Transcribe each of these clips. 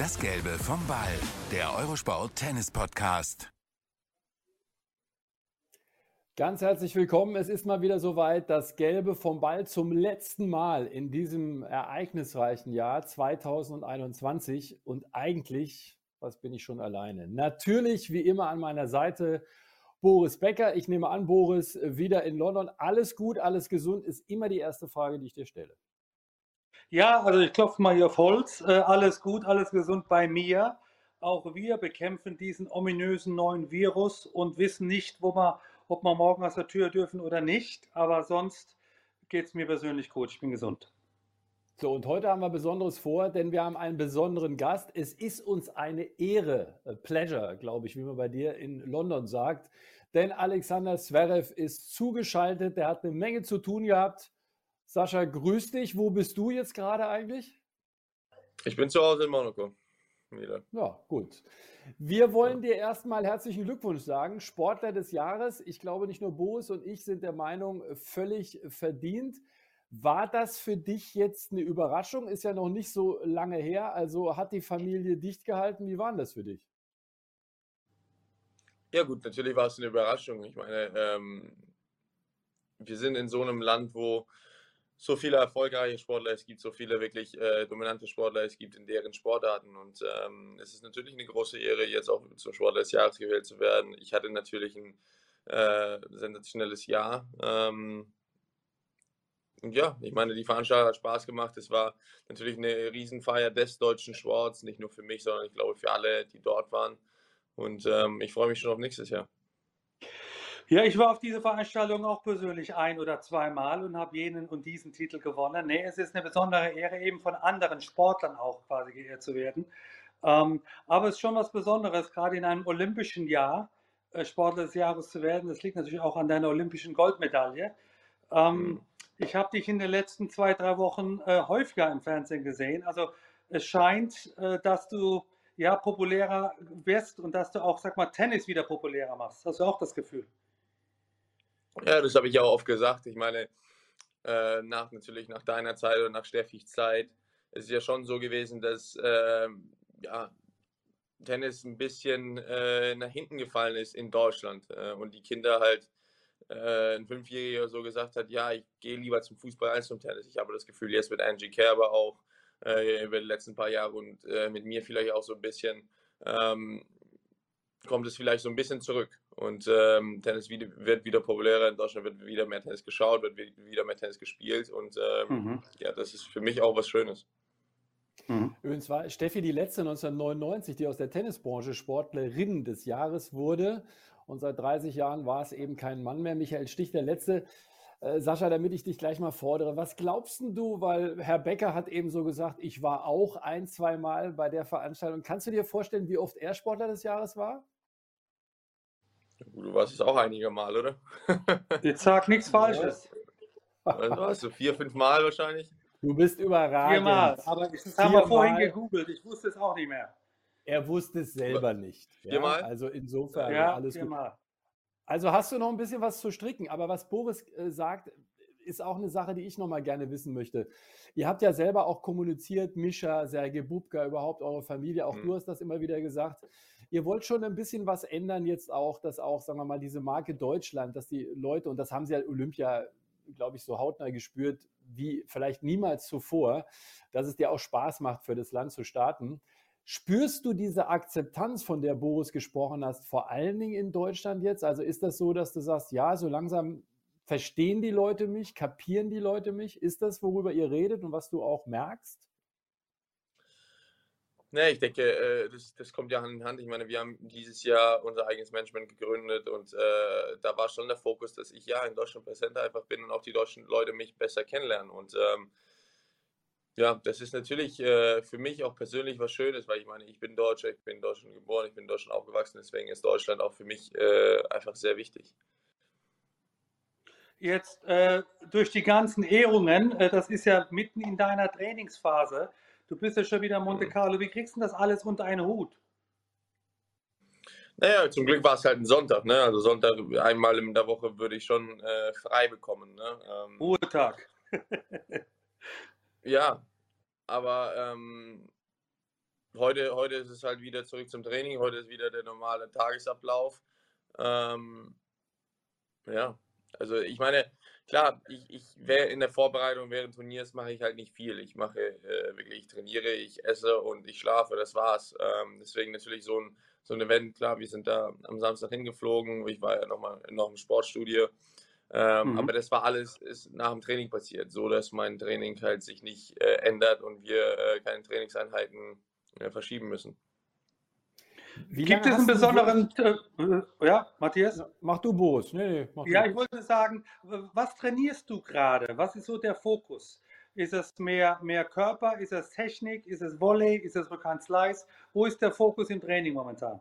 Das Gelbe vom Ball, der Eurosport Tennis Podcast. Ganz herzlich willkommen. Es ist mal wieder soweit, das Gelbe vom Ball zum letzten Mal in diesem ereignisreichen Jahr 2021. Und eigentlich, was bin ich schon alleine? Natürlich, wie immer an meiner Seite, Boris Becker. Ich nehme an, Boris, wieder in London. Alles gut, alles gesund ist immer die erste Frage, die ich dir stelle. Ja, also ich klopfe mal hier auf Holz. Äh, alles gut, alles gesund bei mir. Auch wir bekämpfen diesen ominösen neuen Virus und wissen nicht, wo wir, ob wir morgen aus der Tür dürfen oder nicht. Aber sonst geht es mir persönlich gut. Ich bin gesund. So, und heute haben wir Besonderes vor, denn wir haben einen besonderen Gast. Es ist uns eine Ehre, a pleasure, glaube ich, wie man bei dir in London sagt. Denn Alexander Zverev ist zugeschaltet, der hat eine Menge zu tun gehabt. Sascha, grüß dich. Wo bist du jetzt gerade eigentlich? Ich bin zu Hause in Monaco. Wieder. Ja, gut. Wir wollen dir erstmal herzlichen Glückwunsch sagen. Sportler des Jahres. Ich glaube, nicht nur Boris und ich sind der Meinung, völlig verdient. War das für dich jetzt eine Überraschung? Ist ja noch nicht so lange her. Also hat die Familie dicht gehalten. Wie war das für dich? Ja, gut, natürlich war es eine Überraschung. Ich meine, ähm, wir sind in so einem Land, wo so viele erfolgreiche Sportler es gibt, so viele wirklich äh, dominante Sportler es gibt in deren Sportarten. Und ähm, es ist natürlich eine große Ehre, jetzt auch zum Sportler des Jahres gewählt zu werden. Ich hatte natürlich ein äh, sensationelles Jahr. Ähm, und ja, ich meine, die Veranstaltung hat Spaß gemacht. Es war natürlich eine Riesenfeier des deutschen Sports, nicht nur für mich, sondern ich glaube für alle, die dort waren. Und ähm, ich freue mich schon auf nächstes Jahr. Ja, ich war auf diese Veranstaltung auch persönlich ein oder zweimal und habe jenen und diesen Titel gewonnen. Nee, es ist eine besondere Ehre, eben von anderen Sportlern auch quasi geehrt zu werden. Ähm, aber es ist schon was Besonderes, gerade in einem olympischen Jahr äh, Sportler des Jahres zu werden. Das liegt natürlich auch an deiner olympischen Goldmedaille. Ähm, mhm. Ich habe dich in den letzten zwei, drei Wochen äh, häufiger im Fernsehen gesehen. Also es scheint, äh, dass du ja populärer wirst und dass du auch, sag mal, Tennis wieder populärer machst. Hast du auch das Gefühl? Ja, das habe ich auch oft gesagt. Ich meine, äh, nach natürlich nach deiner Zeit oder nach Steffis Zeit ist es ja schon so gewesen, dass äh, ja, Tennis ein bisschen äh, nach hinten gefallen ist in Deutschland äh, und die Kinder halt äh, ein Fünfjähriger so gesagt hat, ja, ich gehe lieber zum Fußball als zum Tennis. Ich habe das Gefühl, jetzt mit Angie Kerber auch äh, über die letzten paar Jahre und mit mir vielleicht auch so ein bisschen ähm, kommt es vielleicht so ein bisschen zurück. Und ähm, Tennis wird wieder populärer, in Deutschland wird wieder mehr Tennis geschaut, wird wieder mehr Tennis gespielt. Und ähm, mhm. ja, das ist für mich auch was Schönes. Mhm. Übrigens war Steffi die letzte 1999, die aus der Tennisbranche Sportlerin des Jahres wurde. Und seit 30 Jahren war es eben kein Mann mehr. Michael Stich, der letzte. Äh, Sascha, damit ich dich gleich mal fordere, was glaubst du, weil Herr Becker hat eben so gesagt, ich war auch ein, zwei Mal bei der Veranstaltung. Kannst du dir vorstellen, wie oft er Sportler des Jahres war? Du warst es auch einige Mal, oder? Jetzt sag nichts Falsches. Was warst du? Vier, fünf Mal wahrscheinlich? Du bist überragend. Viermal, aber das haben wir vorhin gegoogelt. Ich wusste es auch nicht mehr. Er wusste es selber nicht. Viermal? Ja? Also insofern ja, alles viermal. gut. Also hast du noch ein bisschen was zu stricken. Aber was Boris äh, sagt, ist auch eine Sache, die ich noch mal gerne wissen möchte. Ihr habt ja selber auch kommuniziert, Mischa, Sergej Bubka, überhaupt eure Familie, auch mhm. du hast das immer wieder gesagt. Ihr wollt schon ein bisschen was ändern jetzt auch, dass auch, sagen wir mal, diese Marke Deutschland, dass die Leute, und das haben sie ja Olympia, glaube ich, so hautnah gespürt, wie vielleicht niemals zuvor, dass es dir auch Spaß macht, für das Land zu starten. Spürst du diese Akzeptanz, von der Boris gesprochen hast, vor allen Dingen in Deutschland jetzt? Also ist das so, dass du sagst, ja, so langsam verstehen die Leute mich, kapieren die Leute mich? Ist das, worüber ihr redet und was du auch merkst? Ne, ich denke, äh, das, das kommt ja Hand in Hand. Ich meine, wir haben dieses Jahr unser eigenes Management gegründet und äh, da war schon der Fokus, dass ich ja in Deutschland präsenter einfach bin und auch die deutschen Leute mich besser kennenlernen. Und ähm, ja, das ist natürlich äh, für mich auch persönlich was Schönes, weil ich meine, ich bin Deutscher, ich bin in Deutschland geboren, ich bin in Deutschland aufgewachsen, deswegen ist Deutschland auch für mich äh, einfach sehr wichtig. Jetzt äh, durch die ganzen Ehrungen, äh, das ist ja mitten in deiner Trainingsphase Du bist ja schon wieder in Monte mhm. Carlo. Wie kriegst du das alles unter einen Hut? Naja, zum Glück war es halt ein Sonntag. Ne? Also Sonntag einmal in der Woche würde ich schon äh, frei bekommen. Ne? Ähm, Ruhetag. ja, aber ähm, heute, heute ist es halt wieder zurück zum Training, heute ist wieder der normale Tagesablauf. Ähm, ja, also ich meine, klar, ich, ich wäre in der Vorbereitung während Turniers mache ich halt nicht viel. Ich mache äh, wirklich, ich trainiere, ich esse und ich schlafe, das war's. Ähm, deswegen natürlich so ein, so ein Event, klar, wir sind da am Samstag hingeflogen, ich war ja nochmal noch im Sportstudio. Ähm, mhm. Aber das war alles ist nach dem Training passiert, so dass mein Training halt sich nicht äh, ändert und wir äh, keine Trainingseinheiten äh, verschieben müssen. Wie Gibt es einen besonderen, äh, äh, ja, Matthias? Mach du, Boris. Nee, nee, mach ja, du. ich wollte sagen, was trainierst du gerade? Was ist so der Fokus? Ist es mehr, mehr Körper? Ist es Technik? Ist es Volley? Ist es Rückhand Slice? Wo ist der Fokus im Training momentan?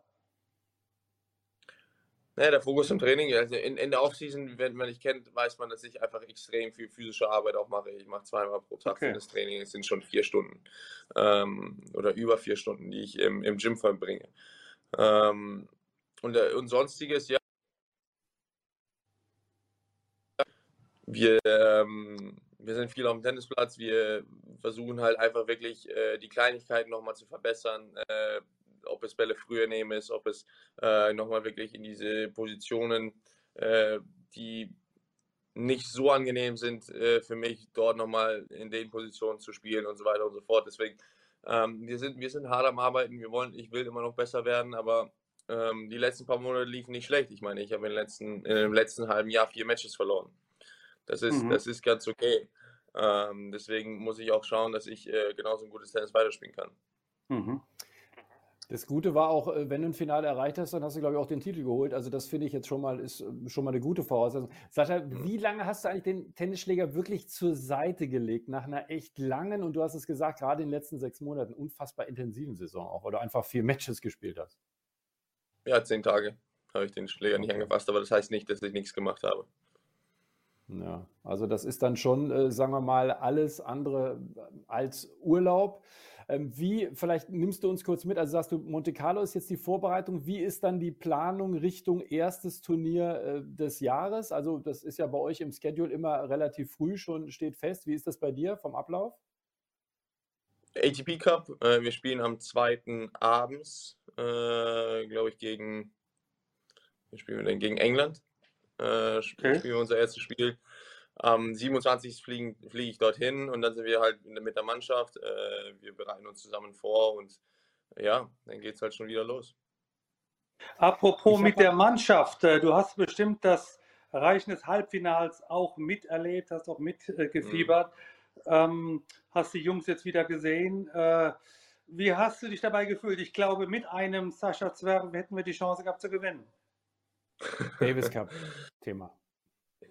Naja, der Fokus im Training, also in, in der Offseason, wenn man mich kennt, weiß man, dass ich einfach extrem viel physische Arbeit auch mache. Ich mache zweimal pro Tag okay. Training, es sind schon vier Stunden ähm, oder über vier Stunden, die ich im, im Gym verbringe. Ähm, und, äh, und sonstiges, ja. Wir, ähm, wir sind viel auf dem Tennisplatz, wir versuchen halt einfach wirklich äh, die Kleinigkeiten nochmal zu verbessern. Äh, ob es Bälle früher nehmen ist, ob es äh, nochmal wirklich in diese Positionen, äh, die nicht so angenehm sind äh, für mich, dort nochmal in den Positionen zu spielen und so weiter und so fort. Deswegen, ähm, wir, sind, wir sind hart am Arbeiten, wir wollen, ich will immer noch besser werden, aber ähm, die letzten paar Monate liefen nicht schlecht. Ich meine, ich habe in, letzten, in dem letzten halben Jahr vier Matches verloren. Das ist, mhm. das ist ganz okay. Ähm, deswegen muss ich auch schauen, dass ich äh, genauso ein gutes Tennis weiterspielen kann. Mhm. Das Gute war auch, äh, wenn du ein Finale erreicht hast, dann hast du, glaube ich, auch den Titel geholt. Also das finde ich jetzt schon mal, ist äh, schon mal eine gute Voraussetzung. Sascha, mhm. wie lange hast du eigentlich den Tennisschläger wirklich zur Seite gelegt? Nach einer echt langen, und du hast es gesagt, gerade in den letzten sechs Monaten, unfassbar intensiven Saison auch, oder einfach vier Matches gespielt hast? Ja, zehn Tage habe ich den Schläger okay. nicht angefasst, aber das heißt nicht, dass ich nichts gemacht habe. Ja, also das ist dann schon, äh, sagen wir mal, alles andere als Urlaub. Ähm, wie, vielleicht nimmst du uns kurz mit, also sagst du, Monte Carlo ist jetzt die Vorbereitung. Wie ist dann die Planung Richtung erstes Turnier äh, des Jahres? Also das ist ja bei euch im Schedule immer relativ früh schon, steht fest. Wie ist das bei dir vom Ablauf? ATP Cup, äh, wir spielen am zweiten abends, äh, glaube ich, gegen, wir spielen denn gegen England. Äh, okay. Spielen wir unser erstes Spiel. Am 27. fliege flieg ich dorthin und dann sind wir halt mit der Mannschaft. Äh, wir bereiten uns zusammen vor und ja, dann geht es halt schon wieder los. Apropos mit der Mannschaft, äh, du hast bestimmt das Erreichen des Halbfinals auch miterlebt, hast auch mitgefiebert. Mhm. Ähm, hast die Jungs jetzt wieder gesehen. Äh, wie hast du dich dabei gefühlt? Ich glaube, mit einem Sascha Zwerg hätten wir die Chance gehabt zu gewinnen. Davis Cup, Thema.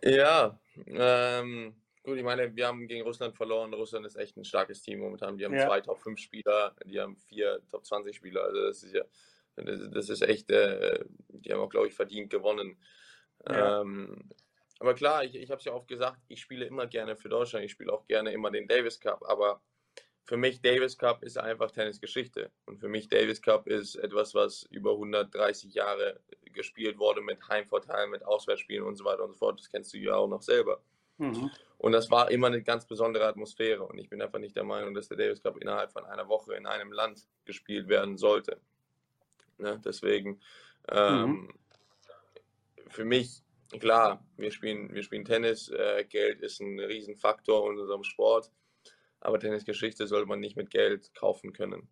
Ja, ähm, gut, ich meine, wir haben gegen Russland verloren. Russland ist echt ein starkes Team momentan. Die haben ja. zwei Top 5 Spieler, die haben vier Top 20 Spieler. Also das ist ja, das ist echt, äh, die haben auch, glaube ich, verdient gewonnen. Ja. Ähm, aber klar, ich, ich habe es ja oft gesagt, ich spiele immer gerne für Deutschland, ich spiele auch gerne immer den Davis Cup, aber für mich Davis Cup ist einfach Tennisgeschichte. Und für mich Davis Cup ist etwas, was über 130 Jahre gespielt wurde mit Heimvorteil, mit Auswärtsspielen und so weiter und so fort. Das kennst du ja auch noch selber. Mhm. Und das war immer eine ganz besondere Atmosphäre. Und ich bin einfach nicht der Meinung, dass der Davis Cup innerhalb von einer Woche in einem Land gespielt werden sollte. Ne? Deswegen, ähm, mhm. für mich, klar, wir spielen, wir spielen Tennis. Äh, Geld ist ein Riesenfaktor in unserem Sport. Aber Tennisgeschichte sollte man nicht mit Geld kaufen können.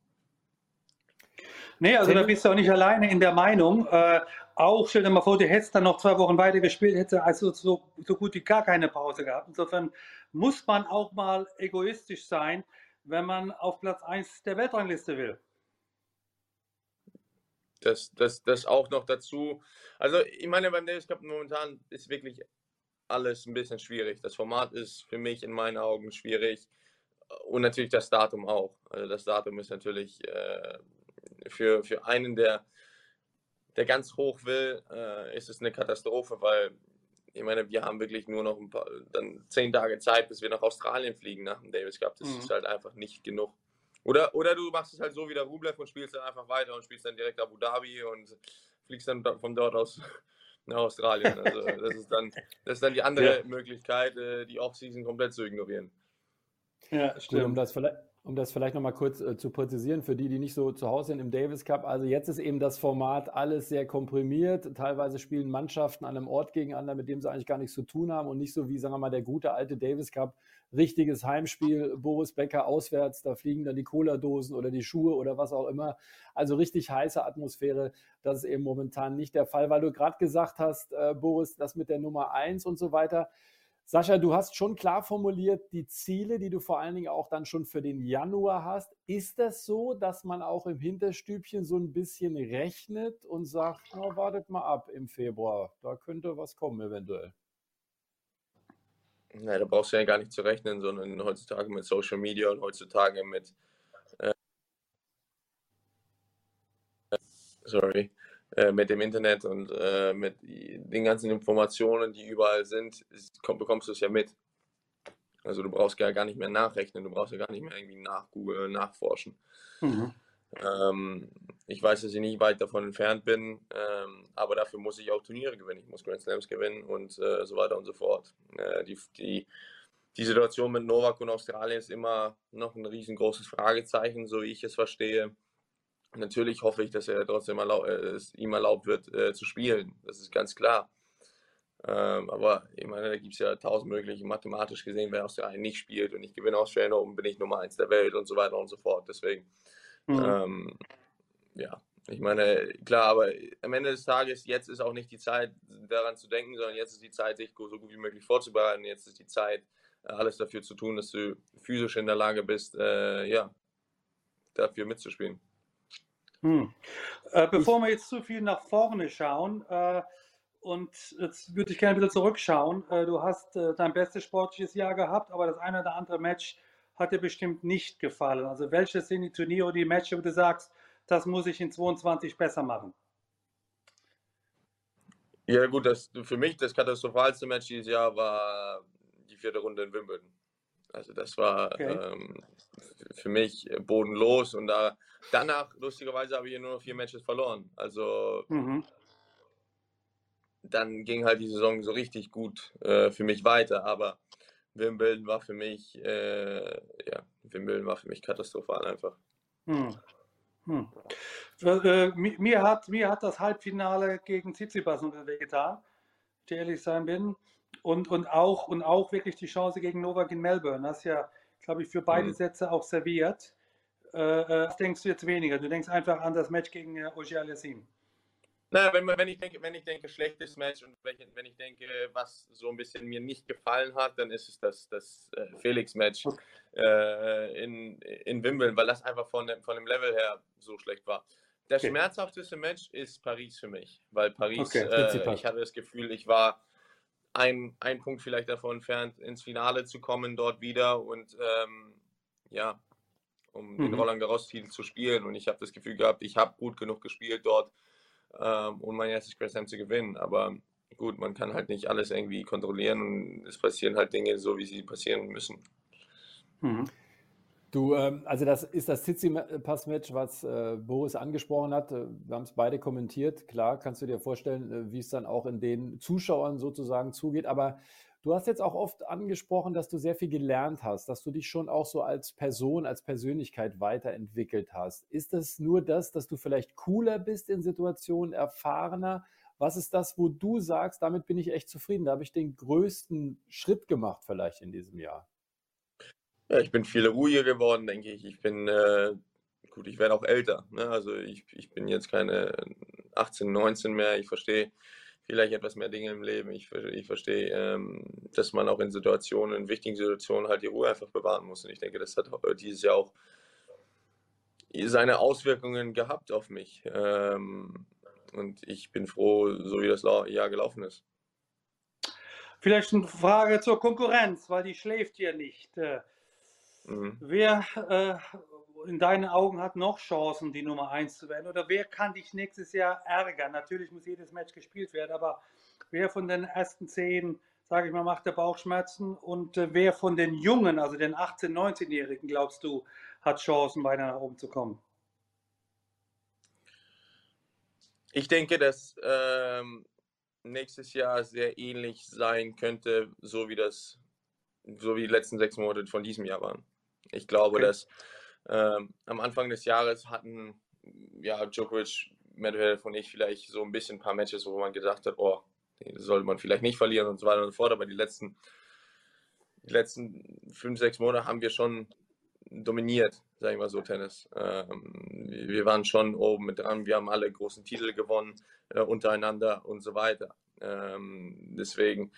Nee, also da bist du auch nicht alleine in der Meinung. Äh, auch, stell dir mal vor, du hättest dann noch zwei Wochen weiter gespielt, hättest du also so, so gut wie gar keine Pause gehabt. Insofern muss man auch mal egoistisch sein, wenn man auf Platz 1 der Weltrangliste will. Das, das, das auch noch dazu. Also, ich meine, beim Davis Cup momentan ist wirklich alles ein bisschen schwierig. Das Format ist für mich in meinen Augen schwierig und natürlich das Datum auch. Also das Datum ist natürlich äh, für, für einen, der, der ganz hoch will, äh, ist es eine Katastrophe, weil ich meine, wir haben wirklich nur noch ein paar, dann zehn Tage Zeit, bis wir nach Australien fliegen nach dem Davis Cup. Das mhm. ist halt einfach nicht genug. Oder, oder du machst es halt so wie der Rublev und spielst dann einfach weiter und spielst dann direkt Abu Dhabi und fliegst dann von dort aus nach Australien. Also das ist dann, das ist dann die andere ja. Möglichkeit, äh, die Offseason komplett zu ignorieren. Ja, stimmt. um, das vielleicht, um das vielleicht nochmal kurz äh, zu präzisieren, für die, die nicht so zu Hause sind im Davis Cup. Also jetzt ist eben das Format alles sehr komprimiert. Teilweise spielen Mannschaften an einem Ort gegeneinander, mit dem sie eigentlich gar nichts zu tun haben und nicht so wie, sagen wir mal, der gute alte Davis Cup. Richtiges Heimspiel, Boris Becker auswärts, da fliegen dann die Cola-Dosen oder die Schuhe oder was auch immer. Also richtig heiße Atmosphäre. Das ist eben momentan nicht der Fall, weil du gerade gesagt hast, äh, Boris, das mit der Nummer eins und so weiter. Sascha, du hast schon klar formuliert die Ziele, die du vor allen Dingen auch dann schon für den Januar hast. Ist das so, dass man auch im Hinterstübchen so ein bisschen rechnet und sagt, oh, wartet mal ab im Februar, da könnte was kommen eventuell? Nein, da brauchst du ja gar nicht zu rechnen, sondern heutzutage mit Social Media und heutzutage mit äh, sorry, äh, mit dem Internet und äh, mit den ganzen Informationen, die überall sind, komm, bekommst du es ja mit. Also du brauchst ja gar nicht mehr nachrechnen, du brauchst ja gar nicht mehr irgendwie nachgoogeln, nachforschen. Mhm. Ähm, ich weiß, dass ich nicht weit davon entfernt bin, ähm, aber dafür muss ich auch Turniere gewinnen. Ich muss Grand Slams gewinnen und äh, so weiter und so fort. Äh, die, die, die Situation mit Novak und Australien ist immer noch ein riesengroßes Fragezeichen, so wie ich es verstehe. Natürlich hoffe ich, dass er trotzdem erlaub, äh, es ihm erlaubt wird äh, zu spielen. Das ist ganz klar. Ähm, aber ich meine, da gibt es ja tausend mögliche, mathematisch gesehen, wer Australien nicht spielt und ich gewinne Australien oben, bin ich Nummer eins der Welt und so weiter und so fort. Deswegen, mhm. ähm, ja, ich meine, klar, aber am Ende des Tages, jetzt ist auch nicht die Zeit, daran zu denken, sondern jetzt ist die Zeit, sich so gut wie möglich vorzubereiten. Jetzt ist die Zeit, alles dafür zu tun, dass du physisch in der Lage bist, äh, ja, dafür mitzuspielen. Hm. Äh, bevor wir jetzt zu viel nach vorne schauen, äh, und jetzt würde ich gerne wieder zurückschauen. Äh, du hast äh, dein bestes sportliches Jahr gehabt, aber das eine oder andere Match hat dir bestimmt nicht gefallen. Also welche sind die Turniere oder die Matches, wo du sagst, das muss ich in 22 besser machen? Ja gut, das, für mich das katastrophalste Match dieses Jahr war die vierte Runde in Wimbledon. Also das war okay. ähm, für mich bodenlos und da danach, lustigerweise, habe ich nur noch vier Matches verloren. Also mhm. dann ging halt die Saison so richtig gut äh, für mich weiter, aber Wimbledon war für mich, äh, ja, Wimbledon war für mich katastrophal einfach. Hm. Hm. Äh, mir, hat, mir hat das Halbfinale gegen Tsitsipas getan, ich ehrlich sein bin. Und, und, auch, und auch wirklich die Chance gegen Novak in Melbourne. Das ist ja, glaube ich, für beide mhm. Sätze auch serviert. Äh, äh, was denkst du jetzt weniger? Du denkst einfach an das Match gegen äh, Ogier Alessim. Naja, wenn, wenn, ich denke, wenn ich denke, schlechtes Match und wenn ich denke, was so ein bisschen mir nicht gefallen hat, dann ist es das, das äh, Felix-Match okay. äh, in, in Wimbledon, weil das einfach von dem, von dem Level her so schlecht war. Das okay. schmerzhafteste Match ist Paris für mich, weil Paris, okay, äh, ich hatte das Gefühl, ich war ein, ein Punkt vielleicht davon entfernt, ins Finale zu kommen dort wieder und ähm, ja, um mhm. den Roland Garros-Titel zu spielen. Und ich habe das Gefühl gehabt, ich habe gut genug gespielt dort, ähm, um mein erstes Grand Slam zu gewinnen. Aber gut, man kann halt nicht alles irgendwie kontrollieren und es passieren halt Dinge so, wie sie passieren müssen. Mhm. Du, ähm, also das ist das Tsitsipas-Match, was äh, Boris angesprochen hat. Äh, wir haben es beide kommentiert. Klar, kannst du dir vorstellen, äh, wie es dann auch in den Zuschauern sozusagen zugeht. Aber Du hast jetzt auch oft angesprochen, dass du sehr viel gelernt hast, dass du dich schon auch so als Person, als Persönlichkeit weiterentwickelt hast. Ist es nur das, dass du vielleicht cooler bist in Situationen, erfahrener? Was ist das, wo du sagst, damit bin ich echt zufrieden? Da habe ich den größten Schritt gemacht vielleicht in diesem Jahr. Ja, ich bin viel ruhiger geworden, denke ich. Ich bin, äh, gut, ich werde auch älter. Ne? Also ich, ich bin jetzt keine 18, 19 mehr. Ich verstehe vielleicht etwas mehr Dinge im Leben. Ich, ich verstehe, ähm, dass man auch in Situationen, in wichtigen Situationen halt die Ruhe einfach bewahren muss. Und ich denke, das hat dieses Jahr auch seine Auswirkungen gehabt auf mich. Ähm, und ich bin froh, so wie das Jahr gelaufen ist. Vielleicht eine Frage zur Konkurrenz, weil die schläft ja nicht. Mhm. Wer äh, in deinen Augen hat noch Chancen, die Nummer 1 zu werden? Oder wer kann dich nächstes Jahr ärgern? Natürlich muss jedes Match gespielt werden, aber wer von den ersten zehn, sage ich mal, macht der Bauchschmerzen? Und äh, wer von den Jungen, also den 18-, 19-Jährigen, glaubst du, hat Chancen, weiter nach oben zu kommen? Ich denke, dass ähm, nächstes Jahr sehr ähnlich sein könnte, so wie das, so wie die letzten sechs Monate von diesem Jahr waren. Ich glaube, okay. dass ähm, am Anfang des Jahres hatten ja Djokovic, Medvedev und ich vielleicht so ein bisschen ein paar Matches, wo man gesagt hat, oh, sollte man vielleicht nicht verlieren und so weiter und so fort. Aber die letzten, die letzten fünf, sechs Monate haben wir schon dominiert, sage ich mal so, Tennis. Ähm, wir waren schon oben mit dran, wir haben alle großen Titel gewonnen äh, untereinander und so weiter. Ähm, deswegen,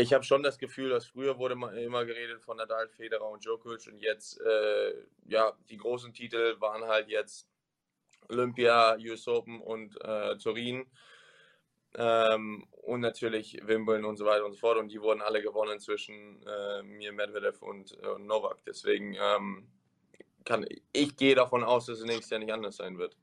ich habe schon das Gefühl, dass früher wurde immer geredet von Nadal, Federer und Djokovic und jetzt, äh, ja, die großen Titel waren halt jetzt Olympia, US Open und äh, Turin. Ähm, und natürlich Wimbledon und so weiter und so fort. Und die wurden alle gewonnen zwischen äh, mir, Medvedev und äh, Novak. Deswegen ähm, kann ich gehe davon aus, dass es nächstes Jahr nicht anders sein wird.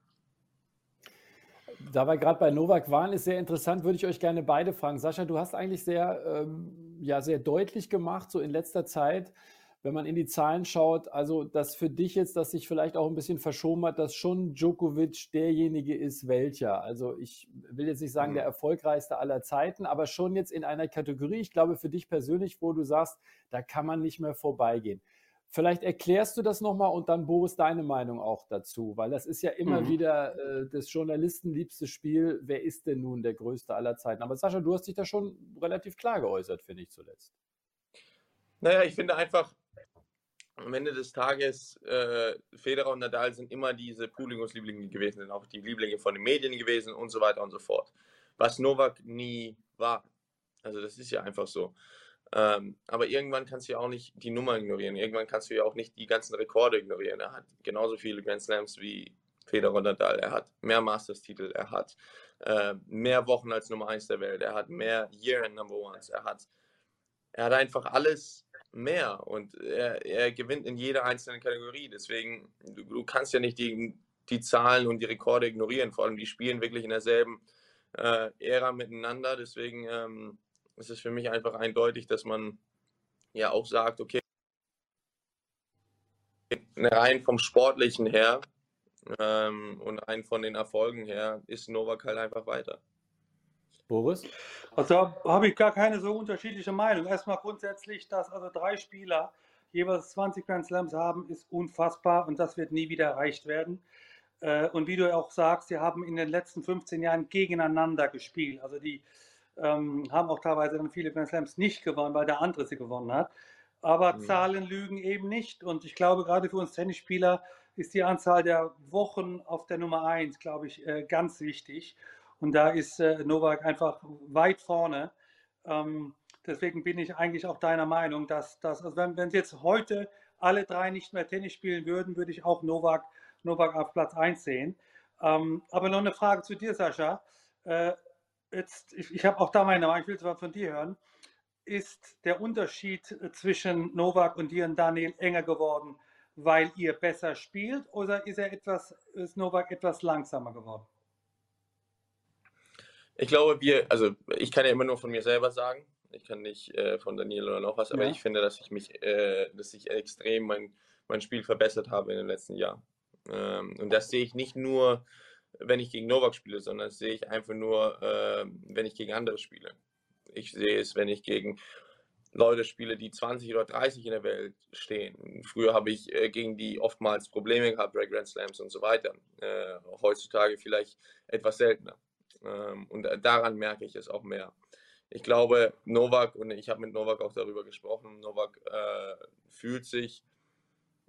Da wir gerade bei Novak waren, ist sehr interessant, würde ich euch gerne beide fragen. Sascha, du hast eigentlich sehr, ähm, ja, sehr deutlich gemacht, so in letzter Zeit, wenn man in die Zahlen schaut, also dass für dich jetzt, dass sich vielleicht auch ein bisschen verschoben hat, dass schon Djokovic derjenige ist, welcher. Also ich will jetzt nicht sagen, mhm. der erfolgreichste aller Zeiten, aber schon jetzt in einer Kategorie, ich glaube für dich persönlich, wo du sagst, da kann man nicht mehr vorbeigehen. Vielleicht erklärst du das nochmal und dann, Boris, deine Meinung auch dazu, weil das ist ja immer mhm. wieder äh, das Journalisten liebste Spiel. Wer ist denn nun der größte aller Zeiten? Aber Sascha, du hast dich da schon relativ klar geäußert, finde ich zuletzt. Naja, ich finde einfach, am Ende des Tages, äh, Federer und Nadal sind immer diese Publikumslieblinge gewesen, sind auch die Lieblinge von den Medien gewesen und so weiter und so fort. Was Novak nie war. Also das ist ja einfach so. Ähm, aber irgendwann kannst du ja auch nicht die Nummer ignorieren. Irgendwann kannst du ja auch nicht die ganzen Rekorde ignorieren. Er hat genauso viele Grand Slams wie Federer und Nadal. Er hat mehr Masters-Titel. Er hat äh, mehr Wochen als Nummer 1 der Welt. Er hat mehr Year-End Number Ones. Er hat, er hat einfach alles mehr und er, er gewinnt in jeder einzelnen Kategorie. Deswegen, du, du, kannst ja nicht die, die Zahlen und die Rekorde ignorieren. Vor allem, die spielen wirklich in derselben äh, Ära miteinander. Deswegen ähm, ist es für mich einfach eindeutig, dass man ja auch sagt, okay, rein vom Sportlichen her ähm, und rein von den Erfolgen her ist Novak halt einfach weiter. Boris? Also da habe ich gar keine so unterschiedliche Meinung. Erstmal grundsätzlich, dass also drei Spieler jeweils 20 Grand Slams haben, ist unfassbar und das wird nie wieder erreicht werden. Äh, und wie du auch sagst, sie haben in den letzten 15 Jahren gegeneinander gespielt. Also die ähm, haben auch teilweise dann viele Grand Slams nicht gewonnen, weil der andere sie gewonnen hat. Aber mhm. Zahlen lügen eben nicht. Und ich glaube, gerade für uns Tennisspieler ist die Anzahl der Wochen auf der Nummer 1, glaube ich, äh, ganz wichtig. Und da ist äh, Novak einfach weit vorne. Ähm, deswegen bin ich eigentlich auch deiner Meinung, dass, dass also wenn, wenn jetzt heute alle drei nicht mehr Tennis spielen würden, würde ich auch Novak, Novak auf Platz 1 sehen. Ähm, aber noch eine Frage zu dir, Sascha. Äh, jetzt, ich, ich habe auch da meine Meinung, ich will es mal von dir hören. Ist der Unterschied zwischen Novak und dir und Daniel enger geworden, weil ihr besser spielt, oder ist er etwas, ist Novak etwas langsamer geworden? Ich glaube, wir, also ich kann ja immer nur von mir selber sagen. Ich kann nicht äh, von Daniel oder noch was, aber ja. ich finde, dass ich mich, äh, dass ich extrem mein, mein Spiel verbessert habe in den letzten Jahren. Ähm, und das sehe ich nicht nur, wenn ich gegen Novak spiele, sondern das sehe ich einfach nur, äh, wenn ich gegen andere spiele. Ich sehe es, wenn ich gegen Leute spiele, die 20 oder 30 in der Welt stehen. Früher habe ich äh, gegen die oftmals Probleme gehabt bei Grand Slams und so weiter. Äh, heutzutage vielleicht etwas seltener. Ähm, und daran merke ich es auch mehr. Ich glaube, Novak, und ich habe mit Novak auch darüber gesprochen, Novak äh, fühlt sich,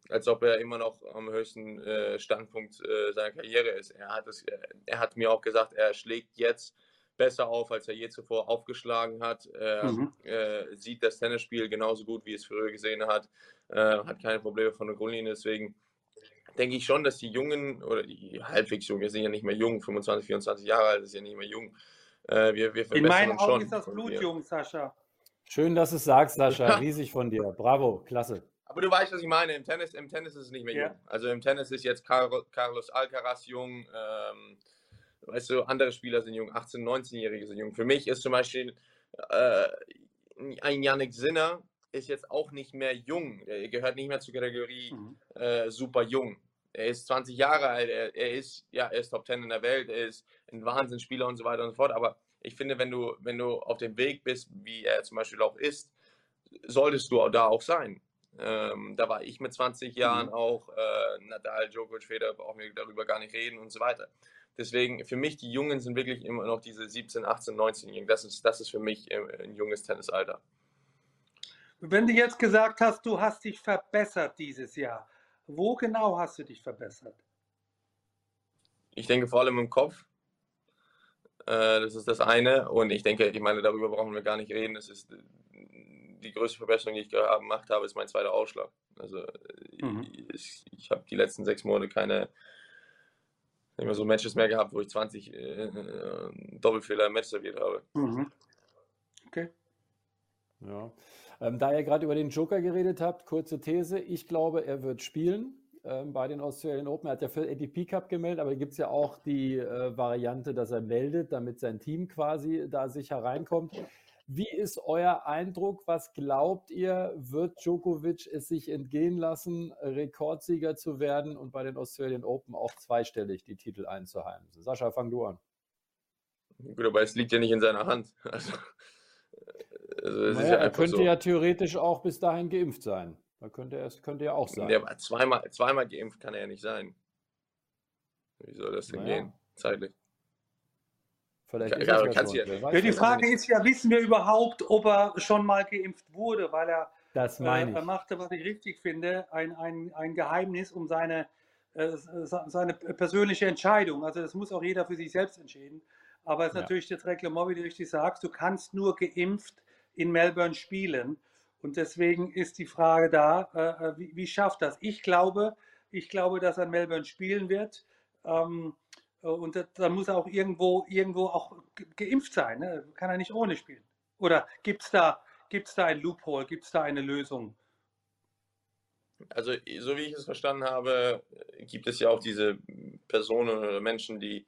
als ob er immer noch am höchsten äh, Standpunkt äh, seiner Karriere ist. Er hat, es, er hat mir auch gesagt, er schlägt jetzt besser auf, als er je zuvor aufgeschlagen hat. Er mhm. Äh, sieht das Tennisspiel genauso gut, wie es früher gesehen hat, äh, hat keine Probleme von der Grundlinie. Deswegen denke ich schon, dass die Jungen oder die halbwegs Jungen, wir sind ja nicht mehr jung, 25, 24 Jahre alt, ist ja nicht mehr jung. Äh, wir, wir In meinen Augen ist das blutjung, Sascha. Schön, dass du es sagst, Sascha. Riesig von dir. Bravo, klasse. Aber du weißt, was ich meine. Im Tennis, im Tennis ist es nicht mehr ja. jung. Also im Tennis ist jetzt Carlos Alcaraz jung. Ähm, weißt du, andere Spieler sind jung. 18-, 19-Jährige sind jung. Für mich ist zum Beispiel äh, ein Yannick Sinner ist jetzt auch nicht mehr jung. Er gehört nicht mehr zur Kategorie mhm. äh, super jung. Er ist 20 Jahre alt, er, er, ist, ja, er ist Top 10 in der Welt, er ist ein Wahnsinnsspieler und so weiter und so fort. Aber ich finde, wenn du, wenn du auf dem Weg bist, wie er zum Beispiel auch ist, solltest du da auch sein. Ähm, da war ich mit 20 Jahren Mhm. auch. Äh, Nadal, Djokovic, Federer, brauchen wir darüber gar nicht reden und so weiter. Deswegen, für mich, die Jungen sind wirklich immer noch diese 17, 18, 19-Jährigen. Das ist, das ist für mich äh, ein junges Tennisalter. Wenn du jetzt gesagt hast, du hast dich verbessert dieses Jahr, wo genau hast du dich verbessert? Ich denke vor allem im Kopf. Äh, das ist das eine. Und ich denke, ich meine, darüber brauchen wir gar nicht reden. Das ist äh, die größte Verbesserung, die ich gemacht habe, ist mein zweiter Ausschlag. Also Mhm. ich, ich habe die letzten sechs Monate keine nicht mehr so Matches mehr gehabt, wo ich 20 äh, Doppelfehler im Match serviert habe. Mhm. Okay. Ja. Ähm, da ihr gerade über den Joker geredet habt, kurze These. Ich glaube, er wird spielen ähm, bei den Australian Open. Er hat ja für ATP Cup gemeldet, aber gibt es ja auch die äh, Variante, dass er meldet, damit sein Team quasi da sicher reinkommt. Wie ist euer Eindruck? Was glaubt ihr, wird Djokovic es sich entgehen lassen, Rekordsieger zu werden und bei den Australian Open auch zweistellig die Titel einzuheimsen? Sascha, fang du an. Gut, aber es liegt ja nicht in seiner Hand. Also, also Naja, ja er könnte so. ja theoretisch auch bis dahin geimpft sein. Da könnte er, könnte ja auch sein. Ja, aber zweimal, zweimal geimpft kann er ja nicht sein. Wie soll das denn Naja. gehen? Zeitlich. Vielleicht Ja, ist ja schon. ja- Ja, die das? Frage ist ja, wissen wir überhaupt, ob er schon mal geimpft wurde, weil er, Das äh, meine er ich. machte, was ich richtig finde, ein, ein, ein Geheimnis um seine, äh, seine persönliche Entscheidung. Also das muss auch jeder für sich selbst entscheiden. Aber es ist Ja. natürlich das Reglement, wie du richtig sagst, du kannst nur geimpft in Melbourne spielen. Und deswegen ist die Frage da, äh, äh, wie, wie schafft das? Ich glaube, ich glaube, dass er in Melbourne spielen wird. Ähm, äh, und da, da muss er auch irgendwo, irgendwo auch ge- geimpft sein. Ne? Kann er nicht ohne spielen. Oder gibt es da, gibt's da ein Loophole? Gibt es da eine Lösung? Also, so wie ich es verstanden habe, gibt es ja auch diese Personen oder Menschen, die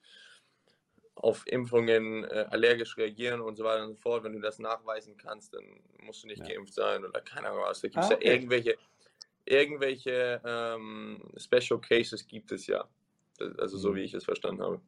auf Impfungen äh, allergisch reagieren und so weiter und so fort. Wenn du das nachweisen kannst, dann musst du nicht Ja. geimpft sein oder keine Ahnung was. Da gibt es Ah, ja okay. irgendwelche, irgendwelche ähm, Special Cases gibt es ja. Also so Mhm. wie ich es verstanden habe.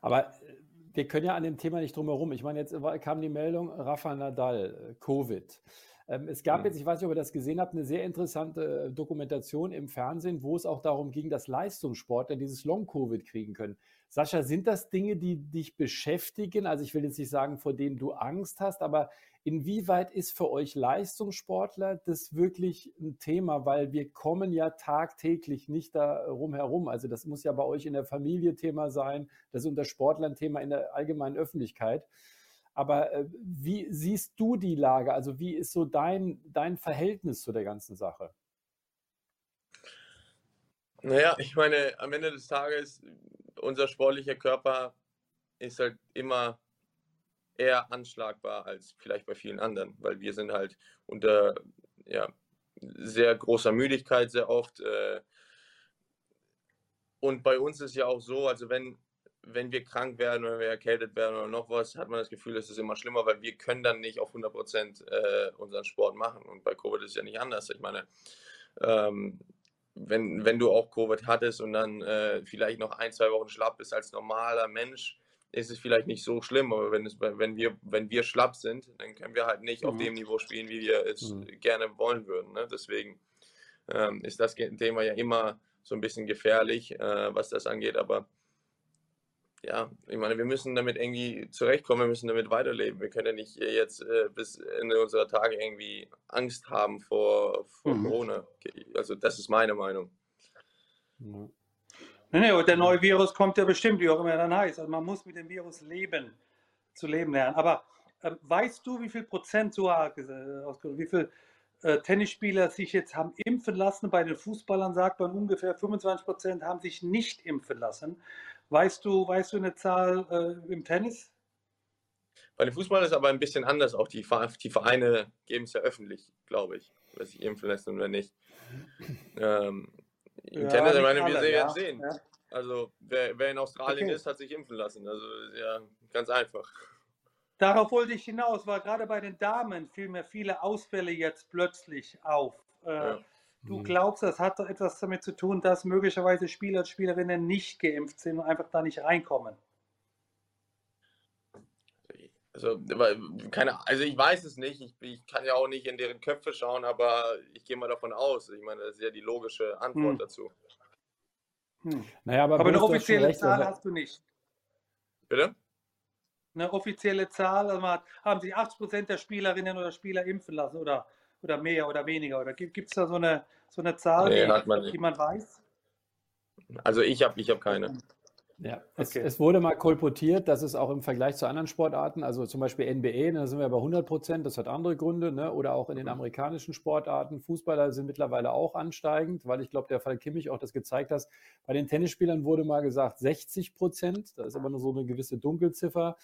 Aber äh, wir können ja an dem Thema nicht drum herum. Ich meine, jetzt kam die Meldung, Rafa Nadal, äh, Covid. Ähm, Es gab Mhm. jetzt, ich weiß nicht, ob ihr das gesehen habt, eine sehr interessante äh, Dokumentation im Fernsehen, wo es auch darum ging, dass Leistungssportler dieses Long-Covid kriegen können. Sascha, sind das Dinge, die dich beschäftigen? Also ich will jetzt nicht sagen, vor denen du Angst hast, aber inwieweit ist für euch Leistungssportler das wirklich ein Thema? Weil wir kommen ja tagtäglich nicht darum herum. Also das muss ja bei euch in der Familie Thema sein, das ist unter Sportlern Thema in der allgemeinen Öffentlichkeit. Aber äh, wie siehst du die Lage? Also wie ist so dein, dein Verhältnis zu der ganzen Sache? Naja, ich meine, am Ende des Tages, unser sportlicher Körper ist halt immer eher anschlagbar als vielleicht bei vielen anderen, weil wir sind halt unter ja, sehr großer Müdigkeit sehr oft. Äh, und bei uns ist ja auch so, also wenn, wenn wir krank werden oder wir erkältet werden oder noch was, hat man das Gefühl, es ist immer schlimmer, weil wir können dann nicht auf 100 Prozent äh, unseren Sport machen. Und bei Covid ist es ja nicht anders. Ich meine, ähm, wenn, wenn du auch Covid hattest und dann äh, vielleicht noch ein, zwei Wochen schlapp bist als normaler Mensch, ist es vielleicht nicht so schlimm, aber wenn, es, wenn, wir, wenn wir schlapp sind, dann können wir halt nicht auf Mhm. dem Niveau spielen, wie wir es Mhm. gerne wollen würden. Ne? Deswegen ähm, ist das Thema ja immer so ein bisschen gefährlich, äh, was das angeht, aber ja, ich meine, wir müssen damit irgendwie zurechtkommen, wir müssen damit weiterleben. Wir können ja nicht jetzt äh, bis Ende unserer Tage irgendwie Angst haben vor, vor Mhm. Corona. Also das ist meine Meinung. Ja. Nee, nee, und der neue Virus kommt ja bestimmt, wie auch immer er dann heißt. Also man muss mit dem Virus leben, zu leben lernen. Aber ähm, weißt du, wie viel Prozent, so ausgedrückt, wie viel äh, Tennisspieler sich jetzt haben impfen lassen? Bei den Fußballern sagt man ungefähr 25 Prozent haben sich nicht impfen lassen. Weißt du, weißt du eine Zahl äh, im Tennis? Bei den Fußballern ist aber ein bisschen anders. Auch die, die Vereine geben es ja öffentlich, glaube ich, wer sich impfen lässt und wer nicht. Ähm, Im Ja, Tennis, ich meine, wir alle, sehen, ja, sehen. ja. Also wer, wer in Australien Okay. ist, hat sich impfen lassen. Also ist ja ganz einfach. Darauf wollte ich hinaus, weil gerade bei den Damen fielen mir viele Ausfälle jetzt plötzlich auf. Äh, Ja. Du Mhm. glaubst, das hat doch etwas damit zu tun, dass möglicherweise Spieler und Spielerinnen nicht geimpft sind und einfach da nicht reinkommen. Also, keine, also ich weiß es nicht. Ich, ich, kann ja auch nicht in deren Köpfe schauen, aber ich gehe mal davon aus. Ich meine, das ist ja die logische Antwort hm. dazu. Hm. Naja, aber, aber eine offizielle Zahl hast du nicht. Bitte? Eine offizielle Zahl, also hat, haben sich 80 Prozent der Spielerinnen oder Spieler impfen lassen oder, oder mehr oder weniger? Oder gibt es da so eine, so eine Zahl, nee, die, man die man weiß? Also ich habe ich hab keine. Ja, es, okay. es, wurde mal kolportiert, dass es auch im Vergleich zu anderen Sportarten, also zum Beispiel NBA, da sind wir bei 100 Prozent, das hat andere Gründe, ne? oder auch in den mhm. amerikanischen Sportarten, Fußballer sind mittlerweile auch ansteigend, weil ich glaube, der Fall Kimmich auch das gezeigt hat. Bei den Tennisspielern wurde mal gesagt 60 Prozent, da ist aber nur so eine gewisse Dunkelziffer.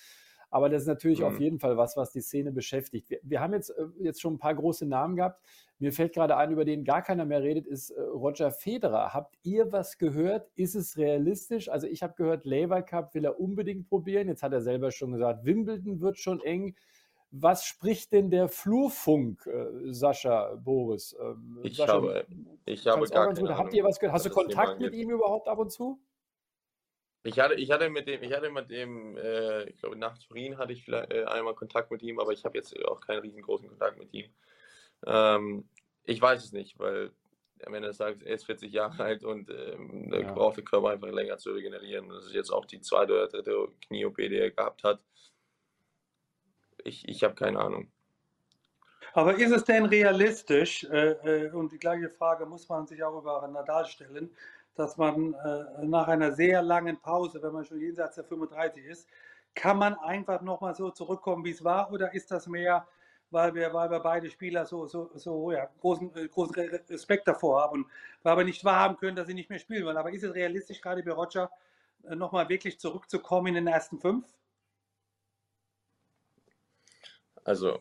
Aber das ist natürlich mhm. auf jeden Fall was, was die Szene beschäftigt. Wir, wir haben jetzt, äh, jetzt schon ein paar große Namen gehabt. Mir fällt gerade ein, über den gar keiner mehr redet, ist äh, Roger Federer. Habt ihr was gehört? Ist es realistisch? Also ich habe gehört, Labour Cup will er unbedingt probieren. Jetzt hat er selber schon gesagt, Wimbledon wird schon eng. Was spricht denn der Flurfunk, äh, Sascha Boris? Ähm, ich Sascha, habe, ich habe gar keine Ahnung, Habt ihr was gehört? Hast du Kontakt mit ihm überhaupt ab und zu? Ich hatte, ich hatte mit dem, ich hatte mit dem, äh, ich glaube nach Turin hatte ich vielleicht äh, einmal Kontakt mit ihm, aber ich habe jetzt auch keinen riesengroßen Kontakt mit ihm. Ähm, ich weiß es nicht, weil am Ende des Tages, er ist 40 Jahre alt und ähm, ja. braucht der Körper einfach länger zu regenerieren. Das ist jetzt auch die zweite oder dritte Knie-OP, die er gehabt hat. Ich, ich habe keine Ahnung. Aber ist es denn realistisch, äh, äh, und die gleiche Frage muss man sich auch über Nadal stellen, dass man äh, nach einer sehr langen Pause, wenn man schon jenseits der 35 ist, kann man einfach nochmal so zurückkommen, wie es war? Oder ist das mehr, weil wir, weil wir beide Spieler so, so, so ja, großen, äh, großen Respekt davor haben, weil wir nicht wahrhaben können, dass sie nicht mehr spielen wollen? Aber ist es realistisch, gerade bei Roger, äh, nochmal wirklich zurückzukommen in den ersten fünf? Also,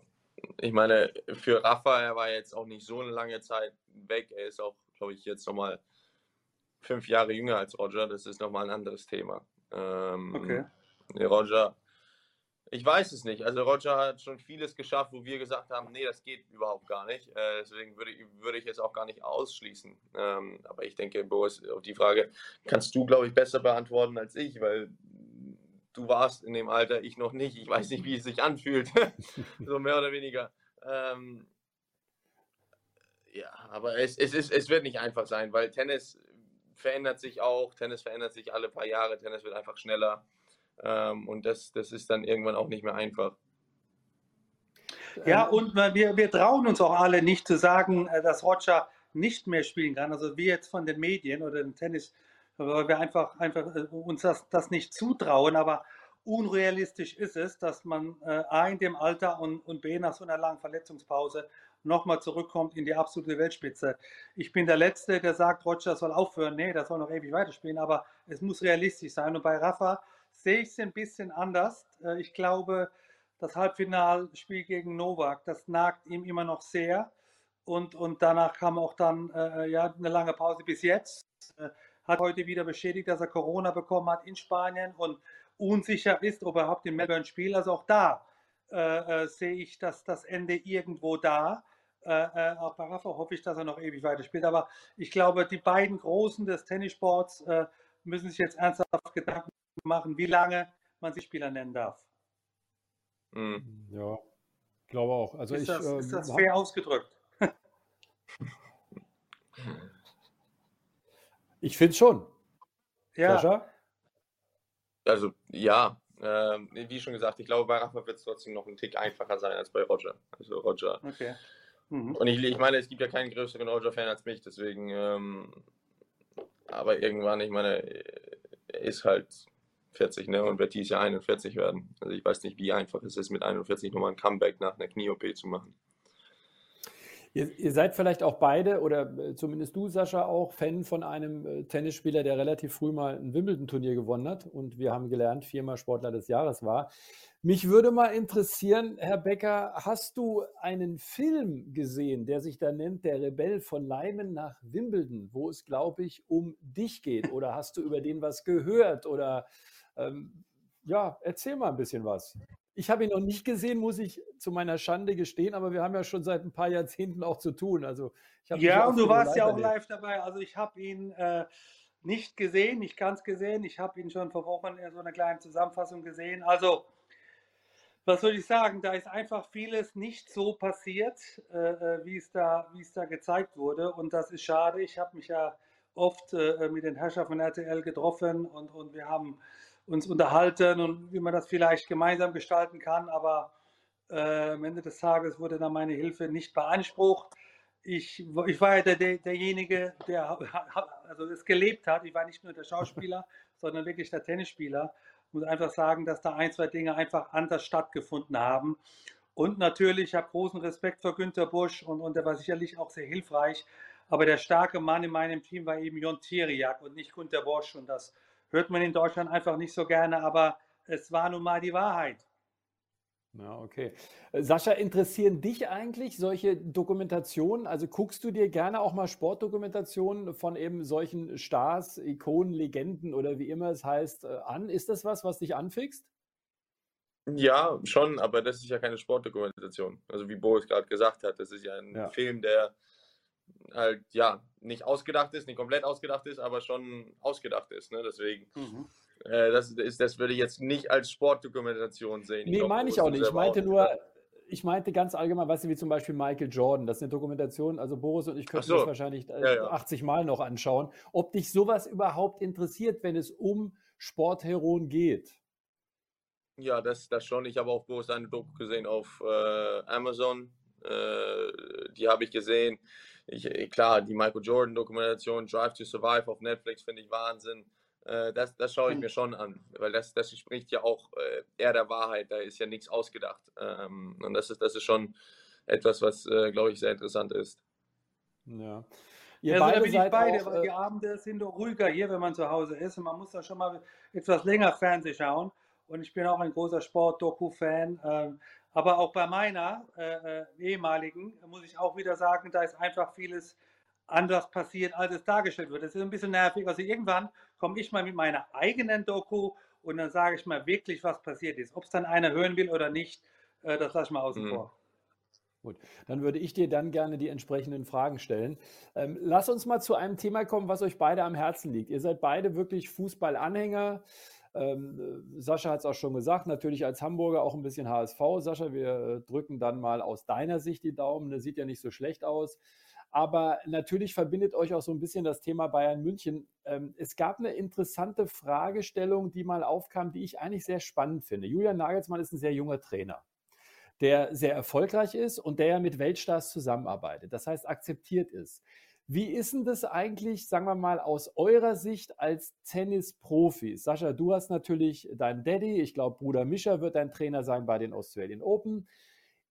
ich meine, für Rafa, er war jetzt auch nicht so eine lange Zeit weg. Er ist auch, glaube ich, jetzt nochmal fünf Jahre jünger als Roger, das ist nochmal ein anderes Thema. Ähm, okay. Roger, ich weiß es nicht. Also Roger hat schon vieles geschafft, wo wir gesagt haben, nee, das geht überhaupt gar nicht. Äh, deswegen würde ich, würde ich es auch gar nicht ausschließen. Ähm, aber ich denke, Boris, auf die Frage kannst du, glaube ich, besser beantworten als ich, weil du warst in dem Alter, ich noch nicht. Ich weiß nicht, wie es sich anfühlt. so mehr oder weniger. Ähm, ja, aber es, es, ist, es wird nicht einfach sein, weil Tennis verändert sich auch, Tennis verändert sich alle paar Jahre, Tennis wird einfach schneller ähm, und das, das ist dann irgendwann auch nicht mehr einfach. Ja, und wir, wir trauen uns auch alle nicht zu sagen, äh, dass Roger nicht mehr spielen kann. Also wir jetzt von den Medien oder dem Tennis, weil wir einfach, einfach äh, uns das, das nicht zutrauen, aber unrealistisch ist es, dass man äh, A in dem Alter und, und B nach so einer langen Verletzungspause nochmal zurückkommt in die absolute Weltspitze. Ich bin der Letzte, der sagt, Roger soll aufhören. Nee, der soll noch ewig weiterspielen, aber es muss realistisch sein. Und bei Rafa sehe ich es ein bisschen anders. Äh, ich glaube, das Halbfinalspiel gegen Novak, das nagt ihm immer noch sehr. Und, und danach kam auch dann äh, ja, eine lange Pause bis jetzt. Äh, hat heute wieder bestätigt, dass er Corona bekommen hat in Spanien und unsicher ist, ob er überhaupt in Melbourne spielt. Also auch da äh, äh, sehe ich dass das Ende irgendwo da. Äh, auch bei Rafa hoffe ich, dass er noch ewig weiterspielt. Aber ich glaube, die beiden Großen des Tennissports äh, müssen sich jetzt ernsthaft Gedanken machen, wie lange man sich Spieler nennen darf. Mhm. Ja, ich glaube auch. Also ist, ich, das, ist das fair hab... ausgedrückt? ich finde es schon. Ja. Sascha? Also ja, ähm, wie schon gesagt, ich glaube, bei Rafa wird es trotzdem noch ein Tick einfacher sein als bei Roger. Also Roger. Okay. Mhm. Und ich, ich meine, es gibt ja keinen größeren Roger-Fan als mich, deswegen, ähm, aber irgendwann, ich meine, er ist halt 40, ne, und wird dieses Jahr 41 werden. Also ich weiß nicht, wie einfach es ist, mit 41 nochmal ein Comeback nach einer Knie-OP zu machen. Ihr, ihr, seid vielleicht auch beide, oder äh, zumindest du, Sascha, auch Fan von einem äh, Tennisspieler, der relativ früh mal ein Wimbledon-Turnier gewonnen hat und wir haben gelernt, viermal Sportler des Jahres war. Mich würde mal interessieren, Herr Becker, hast du einen Film gesehen, der sich da nennt Der Rebell von Leimen nach Wimbledon, wo es, glaube ich, um dich geht? Oder hast du über den was gehört? Oder ähm, ja, erzähl mal ein bisschen was. Ich habe ihn noch nicht gesehen, muss ich zu meiner Schande gestehen, aber wir haben ja schon seit ein paar Jahrzehnten auch zu tun. Also ja, und du warst ja auch live dabei. Also ich habe ihn äh, nicht gesehen, nicht ganz gesehen. Ich habe ihn schon vor Wochen in so einer kleinen Zusammenfassung gesehen. Also was soll ich sagen? Da ist einfach vieles nicht so passiert, äh, äh wie, es da, wie es da gezeigt wurde. Und das ist schade. Ich habe mich ja oft äh, mit den Herrschern von RTL getroffen und, und wir haben uns unterhalten und wie man das vielleicht gemeinsam gestalten kann. Aber äh, am Ende des Tages wurde da meine Hilfe nicht beansprucht. Ich, ich war ja der, der, derjenige, der also es gelebt hat. Ich war nicht nur der Schauspieler, sondern wirklich der Tennisspieler. Ich muss einfach sagen, dass da ein, zwei Dinge einfach anders stattgefunden haben. Und natürlich, ich habe großen Respekt vor Günter Busch und, und der war sicherlich auch sehr hilfreich. Aber der starke Mann in meinem Team war eben Jon Tiriak und nicht Günter Bosch. Und das hört man in Deutschland einfach nicht so gerne, aber es war nun mal die Wahrheit. Ja, okay. Sascha, interessieren dich eigentlich solche Dokumentationen? Also guckst du dir gerne auch mal Sportdokumentationen von eben solchen Stars, Ikonen, Legenden oder wie immer es heißt äh, an? Ist das was, was dich anfixt? Ja, schon, aber das ist ja keine Sportdokumentation. Also wie Boris gerade gesagt hat, das ist ja ein ja. Film, der halt ja nicht ausgedacht ist, nicht komplett ausgedacht ist, aber schon ausgedacht ist. Ne? Deswegen, mhm. äh, das, ist, das würde ich jetzt nicht als Sportdokumentation sehen. Nee, meine ich auch nicht. Ich meinte nur, ich meinte ganz allgemein, weißt du, wie zum Beispiel Michael Jordan, das ist eine Dokumentation, also Boris und ich könnten so. das wahrscheinlich äh, ja, ja. 80 Mal noch anschauen, ob dich sowas überhaupt interessiert, wenn es um Sportheroen geht. Ja, das, das schon. Ich habe auch Boris eine Doku gesehen auf äh, Amazon. Äh, die habe ich gesehen ich, äh, klar, die Michael Jordan-Dokumentation Drive to Survive auf Netflix finde ich Wahnsinn. Äh, das, das schaue ich mir schon an, weil das, das spricht ja auch äh, eher der Wahrheit, da ist ja nichts ausgedacht. Ähm, und das ist, das ist schon etwas, was, glaube ich, sehr interessant ist. Ja. Ihr ja, beide da bin ich beide, auch, weil die Abende sind doch ruhiger hier, wenn man zu Hause ist und man muss da schon mal etwas länger Fernsehen schauen. Und ich bin auch ein großer Sport-Doku-Fan. Ähm, aber auch bei meiner äh, äh, ehemaligen muss ich auch wieder sagen, da ist einfach vieles anders passiert, als es dargestellt wird. Das ist ein bisschen nervig. Also irgendwann komme ich mal mit meiner eigenen Doku und dann sage ich mal wirklich, was passiert ist. Ob es dann einer hören will oder nicht, äh, das lasse ich mal außen mhm. vor. Gut, dann würde ich dir dann gerne die entsprechenden Fragen stellen. Ähm, lass uns mal zu einem Thema kommen, was euch beide am Herzen liegt. Ihr seid beide wirklich Fußballanhänger. Ähm, Sascha hat es auch schon gesagt, natürlich als Hamburger auch ein bisschen HSV. Sascha, wir äh, drücken dann mal aus deiner Sicht die Daumen. Das sieht ja nicht so schlecht aus. Aber natürlich verbindet euch auch so ein bisschen das Thema Bayern München. Ähm, es gab eine interessante Fragestellung, die mal aufkam, die ich eigentlich sehr spannend finde. Julian Nagelsmann ist ein sehr junger Trainer, der sehr erfolgreich ist und der mit Weltstars zusammenarbeitet. Das heißt, akzeptiert ist. Wie ist denn das eigentlich, sagen wir mal, aus eurer Sicht als Tennisprofi? Sascha, du hast natürlich deinen Daddy, ich glaube, Bruder Mischa wird dein Trainer sein bei den Australian Open.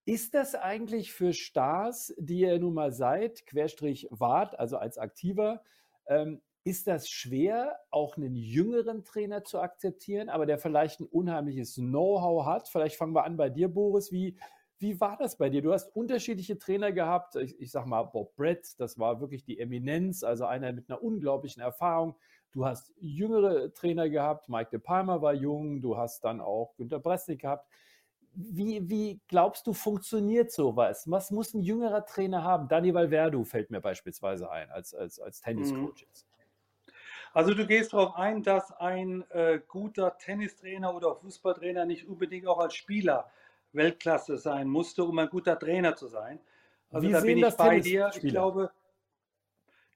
Ist das eigentlich für Stars, die ihr nun mal seid, Querstrich wart, also als Aktiver, ähm, ist das schwer, auch einen jüngeren Trainer zu akzeptieren, aber der vielleicht ein unheimliches Know-how hat? Vielleicht fangen wir an bei dir, Boris. Wie, wie war das bei dir? Du hast unterschiedliche Trainer gehabt. Ich, ich sag mal, Bob Brett, das war wirklich die Eminenz, also einer mit einer unglaublichen Erfahrung. Du hast jüngere Trainer gehabt. Mike de Palmer war jung. Du hast dann auch Günter Bresnik gehabt. Wie, wie glaubst du, funktioniert sowas? Was muss ein jüngerer Trainer haben? Dani Valverdu fällt mir beispielsweise ein, als, als, als Tenniscoach jetzt. Also du gehst darauf ein, dass ein äh, guter Tennistrainer oder Fußballtrainer nicht unbedingt auch als Spieler Weltklasse sein musste, um ein guter Trainer zu sein. Also Wie da bin ich bei dir. Ich glaube,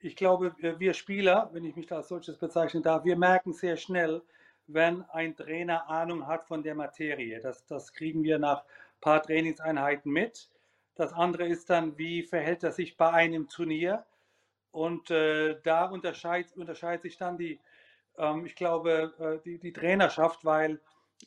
ich glaube, wir Spieler, wenn ich mich da als solches bezeichnen darf, wir merken sehr schnell, wenn ein Trainer Ahnung hat von der Materie. Das, das kriegen wir nach ein paar Trainingseinheiten mit. Das andere ist dann, wie verhält er sich bei einem Turnier? Und äh, da unterscheidet, unterscheidet sich dann die, ähm, ich glaube, äh, die, die Trainerschaft, weil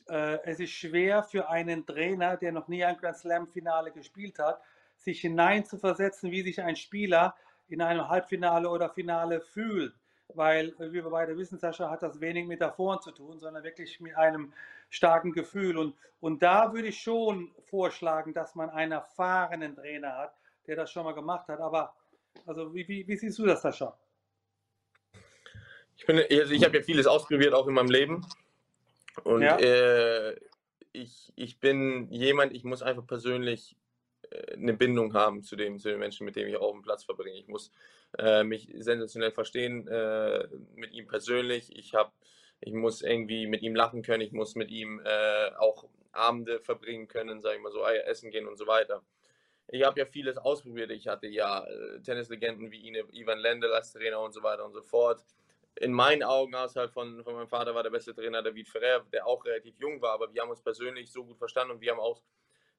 es ist schwer für einen Trainer, der noch nie ein Grand Slam-Finale gespielt hat, sich hineinzuversetzen, wie sich ein Spieler in einem Halbfinale oder Finale fühlt. Weil, äh, wie wir beide wissen, Sascha hat das wenig mit Metaphoren zu tun, sondern wirklich mit einem starken Gefühl. Und, und da würde ich schon vorschlagen, dass man einen erfahrenen Trainer hat, der das schon mal gemacht hat. Aber also wie, wie, wie siehst du das, Sascha? Ich, also ich habe ja vieles ausprobiert, auch in meinem Leben. Und ja. äh, ich, ich bin jemand, ich muss einfach persönlich äh, eine Bindung haben zu dem, zu den Menschen, mit denen ich auf dem Platz verbringe. Ich muss äh, mich sensationell verstehen äh, mit ihm persönlich. Ich habe ich muss irgendwie mit ihm lachen können, ich muss mit ihm äh, auch Abende verbringen können, sage ich mal so, essen gehen und so weiter. Ich habe ja vieles ausprobiert. Ich hatte ja äh, Tennislegenden wie Ivan Lendl als Trainer und so weiter und so fort. In meinen Augen, außerhalb von, von meinem Vater, war der beste Trainer David Ferrer, der auch relativ jung war, aber wir haben uns persönlich so gut verstanden und wir haben auch,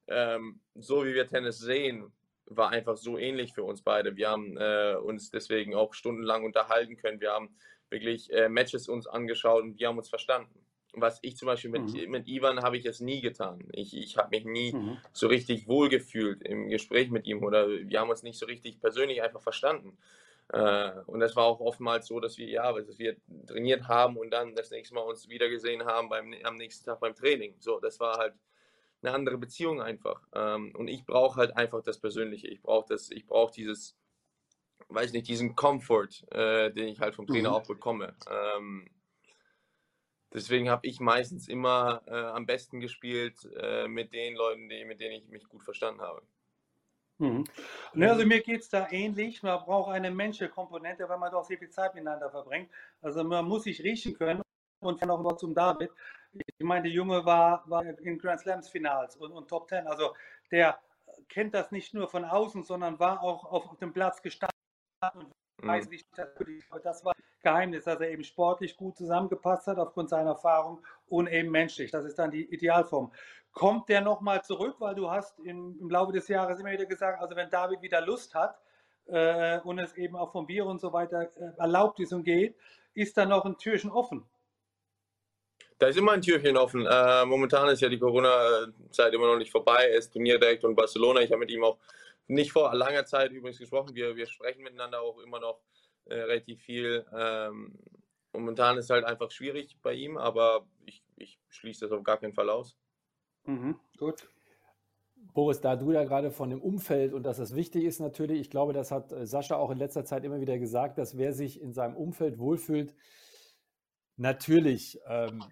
ähm, so wie wir Tennis sehen, war einfach so ähnlich für uns beide. Wir haben äh, uns deswegen auch stundenlang unterhalten können. Wir haben wirklich äh, Matches uns angeschaut und wir haben uns verstanden. Was ich zum Beispiel mit, mhm. mit Ivan habe ich es nie getan. Ich, ich habe mich nie mhm. so richtig wohlgefühlt im Gespräch mit ihm oder wir haben uns nicht so richtig persönlich einfach verstanden. Äh, und das war auch oftmals so, dass wir ja, dass wir trainiert haben und dann das nächste Mal uns wieder gesehen haben beim, am nächsten Tag beim Training. So, das war halt eine andere Beziehung einfach. Ähm, und ich brauche halt einfach das Persönliche. Ich brauche das, ich brauche dieses, weiß nicht, diesen Comfort, äh, den ich halt vom Trainer mhm. auch bekomme. Ähm, deswegen habe ich meistens immer äh, am besten gespielt mit den Leuten, die, mit denen ich mich gut verstanden habe. Mhm. Also mir geht es da ähnlich. Man braucht eine menschliche Komponente, weil man doch sehr viel Zeit miteinander verbringt. Also man muss sich riechen können und dann auch noch zum David. Ich meine, der Junge war, war in Grand Slams Finals und, und Top Ten. Also der kennt das nicht nur von außen, sondern war auch auf dem Platz gestanden und mhm. weiß, wie das, das war Geheimnis, dass er eben sportlich gut zusammengepasst hat aufgrund seiner Erfahrung und eben menschlich. Das ist dann die Idealform. Kommt der nochmal zurück, weil du hast im, im, Laufe des Jahres immer wieder gesagt, also wenn David wieder Lust hat äh, und es eben auch vom Bier und so weiter äh, erlaubt ist und geht, ist da noch ein Türchen offen. Da ist immer ein Türchen offen. Äh, momentan ist ja die Corona-Zeit immer noch nicht vorbei. Er ist Turnierdirektor in Barcelona. Ich habe mit ihm auch nicht vor langer Zeit übrigens gesprochen. Wir, wir sprechen miteinander auch immer noch äh, relativ viel. Ähm, momentan ist halt einfach schwierig bei ihm, aber ich, ich schließe das auf gar keinen Fall aus. Mhm, gut. Boris, da du ja gerade von dem Umfeld und dass das wichtig ist natürlich, ich glaube, das hat äh, Sascha auch in letzter Zeit immer wieder gesagt, dass wer sich in seinem Umfeld wohlfühlt, natürlich ähm,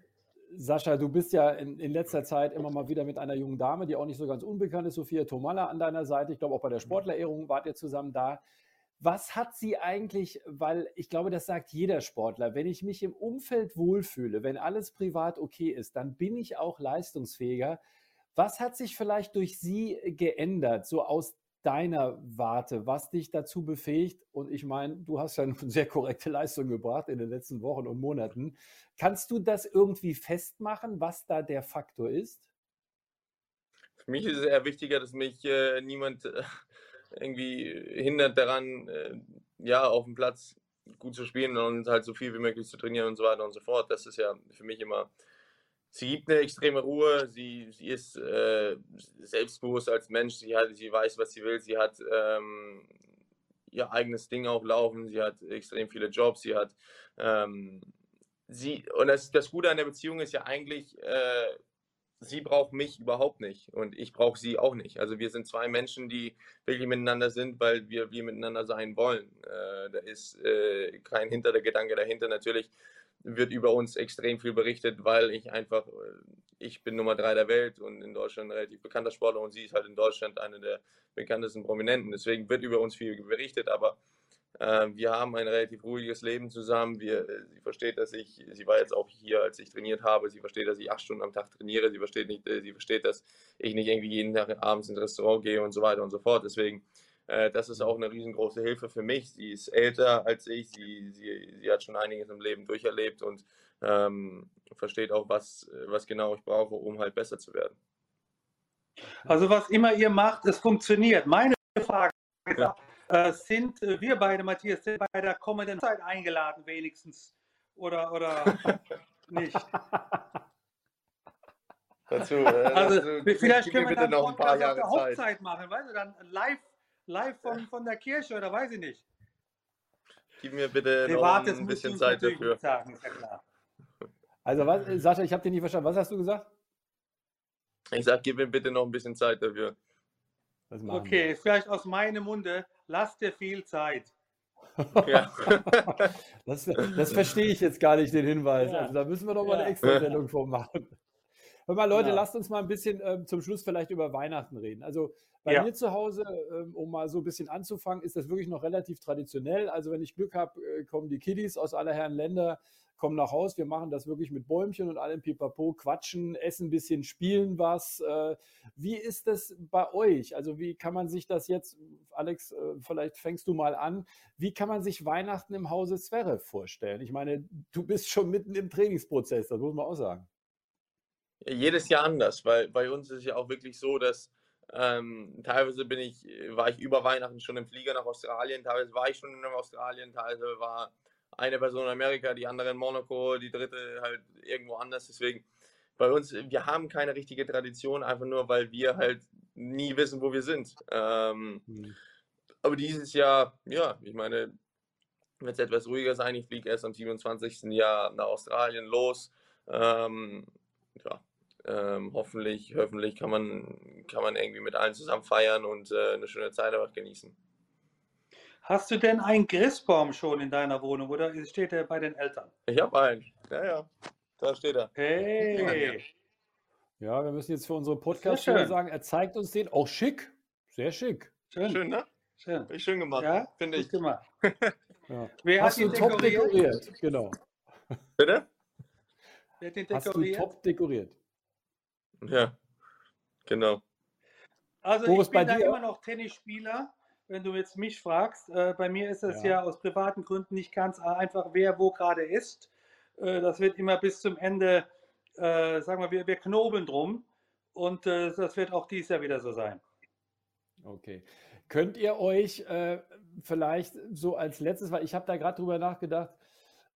Sascha, du bist ja in, in, letzter Zeit immer mal wieder mit einer jungen Dame, die auch nicht so ganz unbekannt ist, Sophia Tomalla an deiner Seite. Ich glaube, auch bei der mhm. Sportlerehrung wart ihr zusammen da. Was hat sie eigentlich, weil ich glaube, das sagt jeder Sportler, wenn ich mich im Umfeld wohlfühle, wenn alles privat okay ist, dann bin ich auch leistungsfähiger. Was hat sich vielleicht durch sie geändert, so aus deiner Warte, was dich dazu befähigt? Und ich meine, du hast ja eine sehr korrekte Leistung gebracht in den letzten Wochen und Monaten. Kannst du das irgendwie festmachen, was da der Faktor ist? Für mich ist es eher wichtiger, dass mich äh, niemand äh, irgendwie hindert daran, äh, ja, auf dem Platz gut zu spielen und halt so viel wie möglich zu trainieren und so weiter und so fort. Das ist ja für mich immer sie gibt eine extreme Ruhe, sie, sie ist äh, selbstbewusst als Mensch, sie, hat, sie weiß, was sie will, sie hat ähm, ihr eigenes Ding auch laufen, sie hat extrem viele Jobs, sie hat ähm, sie und das, das Gute an der Beziehung ist ja eigentlich, äh, sie braucht mich überhaupt nicht und ich brauche sie auch nicht. Also wir sind zwei Menschen, die wirklich miteinander sind, weil wir, wir miteinander sein wollen. Äh, da ist äh, kein Hintergedanke dahinter. Natürlich wird über uns extrem viel berichtet, weil ich einfach, äh, ich bin Nummer drei der Welt und in Deutschland ein relativ bekannter Sportler und sie ist halt in Deutschland eine der bekanntesten Prominenten. Deswegen wird über uns viel berichtet, aber wir haben ein relativ ruhiges Leben zusammen. Wir, äh, sie versteht, dass ich, sie war jetzt auch hier, als ich trainiert habe, sie versteht, dass ich acht Stunden am Tag trainiere, sie versteht, nicht, äh, sie versteht, dass ich nicht irgendwie jeden Tag abends ins Restaurant gehe und so weiter und so fort. Deswegen äh, das ist auch eine riesengroße Hilfe für mich. Sie ist älter als ich, sie, sie, sie hat schon einiges im Leben durcherlebt und ähm, versteht auch, was, was genau ich brauche, um halt besser zu werden. Also was immer ihr macht, es funktioniert. Meine Frage ist, ja. Äh, sind wir beide, Matthias, sind bei der kommenden Zeit eingeladen wenigstens oder, oder nicht? Dazu, äh, also, dazu, vielleicht können wir dann noch ein paar Jahre auf der Hochzeit Zeit. machen, weißt du, dann live live von, von der Kirche oder weiß ich nicht. Gib mir bitte Privat, noch ein bisschen Zeit dafür. Sagen, ist ja klar. Also was, Sascha, ich habe dich nicht verstanden. Was hast du gesagt? Ich sage, gib mir bitte noch ein bisschen Zeit dafür. Okay, wir? vielleicht aus meinem Munde, lass dir viel Zeit. Ja. das, das verstehe ich jetzt gar nicht, den Hinweis. Ja. Also da müssen wir doch mal eine extra Sendung von machen. Hör mal, Leute, ja. lasst uns mal ein bisschen äh, zum Schluss vielleicht über Weihnachten reden. Also bei ja. mir zu Hause, äh, um mal so ein bisschen anzufangen, ist das wirklich noch relativ traditionell. Also wenn ich Glück habe, äh, kommen die Kiddies aus aller Herren Länder, kommen nach Haus. Wir machen das wirklich mit Bäumchen und allem Pipapo, quatschen, essen ein bisschen, spielen was. Äh, wie ist das bei euch? Also wie kann man sich das jetzt, Alex, äh, vielleicht fängst du mal an, wie kann man sich Weihnachten im Hause Zverev vorstellen? Ich meine, du bist schon mitten im Trainingsprozess, das muss man auch sagen. Jedes Jahr anders, weil bei uns ist ja auch wirklich so, dass ähm, teilweise bin ich, war ich über Weihnachten schon im Flieger nach Australien, teilweise war ich schon in Australien, teilweise war eine Person in Amerika, die andere in Monaco, die dritte halt irgendwo anders. Deswegen bei uns, wir haben keine richtige Tradition, einfach nur, weil wir halt nie wissen, wo wir sind. Ähm, mhm. Aber dieses Jahr, ja, ich meine, wird es etwas ruhiger sein. Ich fliege erst am 27. Jahr nach Australien los. Ähm, ja, ähm, hoffentlich, hoffentlich kann man, kann man irgendwie mit allen zusammen feiern und äh, eine schöne Zeit einfach genießen. Hast du denn einen Christbaum schon in deiner Wohnung oder steht er bei den Eltern? Ich habe einen. Ja, ja. Da steht er. Hey. Ja, wir müssen jetzt für unsere podcast sagen, er zeigt uns den. Auch schick. Sehr schick. Schön, schön ne? Schön. Ich schön gemacht. Ja, finde ich. gemacht. ja. Wer Hast hat ihn top dekoriert? Genau. Bitte? Wer hat den dekoriert? Hast du top dekoriert? Ja, genau. Also Boris, ich bin da dir? immer noch Tennisspieler wenn du jetzt mich fragst. Äh, bei mir ist es ja. ja. aus privaten Gründen nicht ganz einfach, wer wo gerade ist. Äh, das wird immer bis zum Ende, äh, sagen wir, wir, wir knobeln drum. Und äh, das wird auch dieses Jahr wieder so sein. Okay. Könnt ihr euch äh, vielleicht so als letztes, weil ich habe da gerade drüber nachgedacht,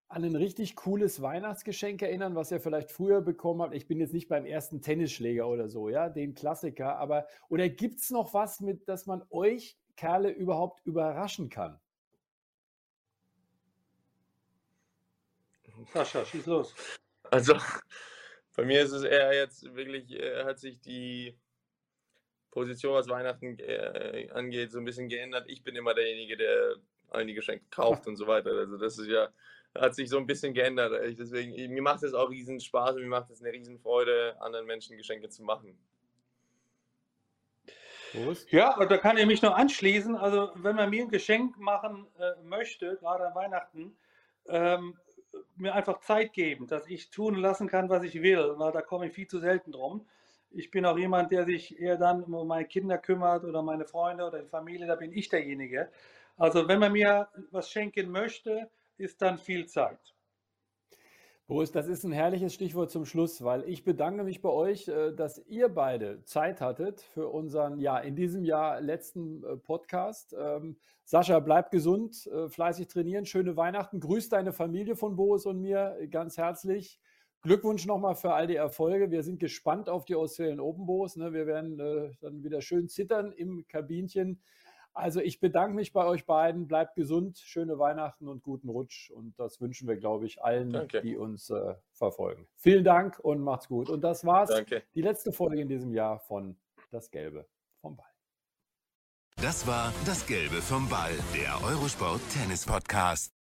an ein richtig cooles Weihnachtsgeschenk erinnern, was ihr vielleicht früher bekommen habt. Ich bin jetzt nicht beim ersten Tennisschläger oder so, ja, den Klassiker, aber oder gibt es noch was, mit das man euch Kerle überhaupt überraschen kann? Sascha, schieß los. Also, bei mir ist es eher jetzt wirklich, äh, hat sich die Position, was Weihnachten äh, angeht, so ein bisschen geändert. Ich bin immer derjenige, der allen die Geschenke kauft und so weiter. Also, das ist ja, hat sich so ein bisschen geändert. Deswegen, mir macht es auch riesen Spaß und mir macht es eine riesen Freude, anderen Menschen Geschenke zu machen. Prost. Ja, da kann ich mich nur anschließen. Also, wenn man mir ein Geschenk machen äh, möchte, gerade an Weihnachten, ähm, mir einfach Zeit geben, dass ich tun lassen kann, was ich will, weil da komme ich viel zu selten drum. Ich bin auch jemand, der sich eher dann um meine Kinder kümmert oder meine Freunde oder die Familie, da bin ich derjenige. Also, wenn man mir was schenken möchte, ist dann viel Zeit. Boris, das ist ein herrliches Stichwort zum Schluss, weil ich bedanke mich bei euch, äh, dass ihr beide Zeit hattet für unseren, ja, in diesem Jahr letzten äh, Podcast. Ähm, Sascha, bleib gesund, äh, fleißig trainieren, schöne Weihnachten. Grüß deine Familie von Boris und mir ganz herzlich. Glückwunsch nochmal für all die Erfolge. Wir sind gespannt auf die Australian Open Boris. Ne? Wir werden dann wieder schön zittern im Kabinchen. Also ich bedanke mich bei euch beiden. Bleibt gesund, schöne Weihnachten und guten Rutsch. Und das wünschen wir, glaube ich, allen, Danke. die uns äh, verfolgen. Vielen Dank und macht's gut. Und das war's. Danke. Die letzte Folge in diesem Jahr von Das Gelbe vom Ball. Das war Das Gelbe vom Ball, der Eurosport Tennis Podcast.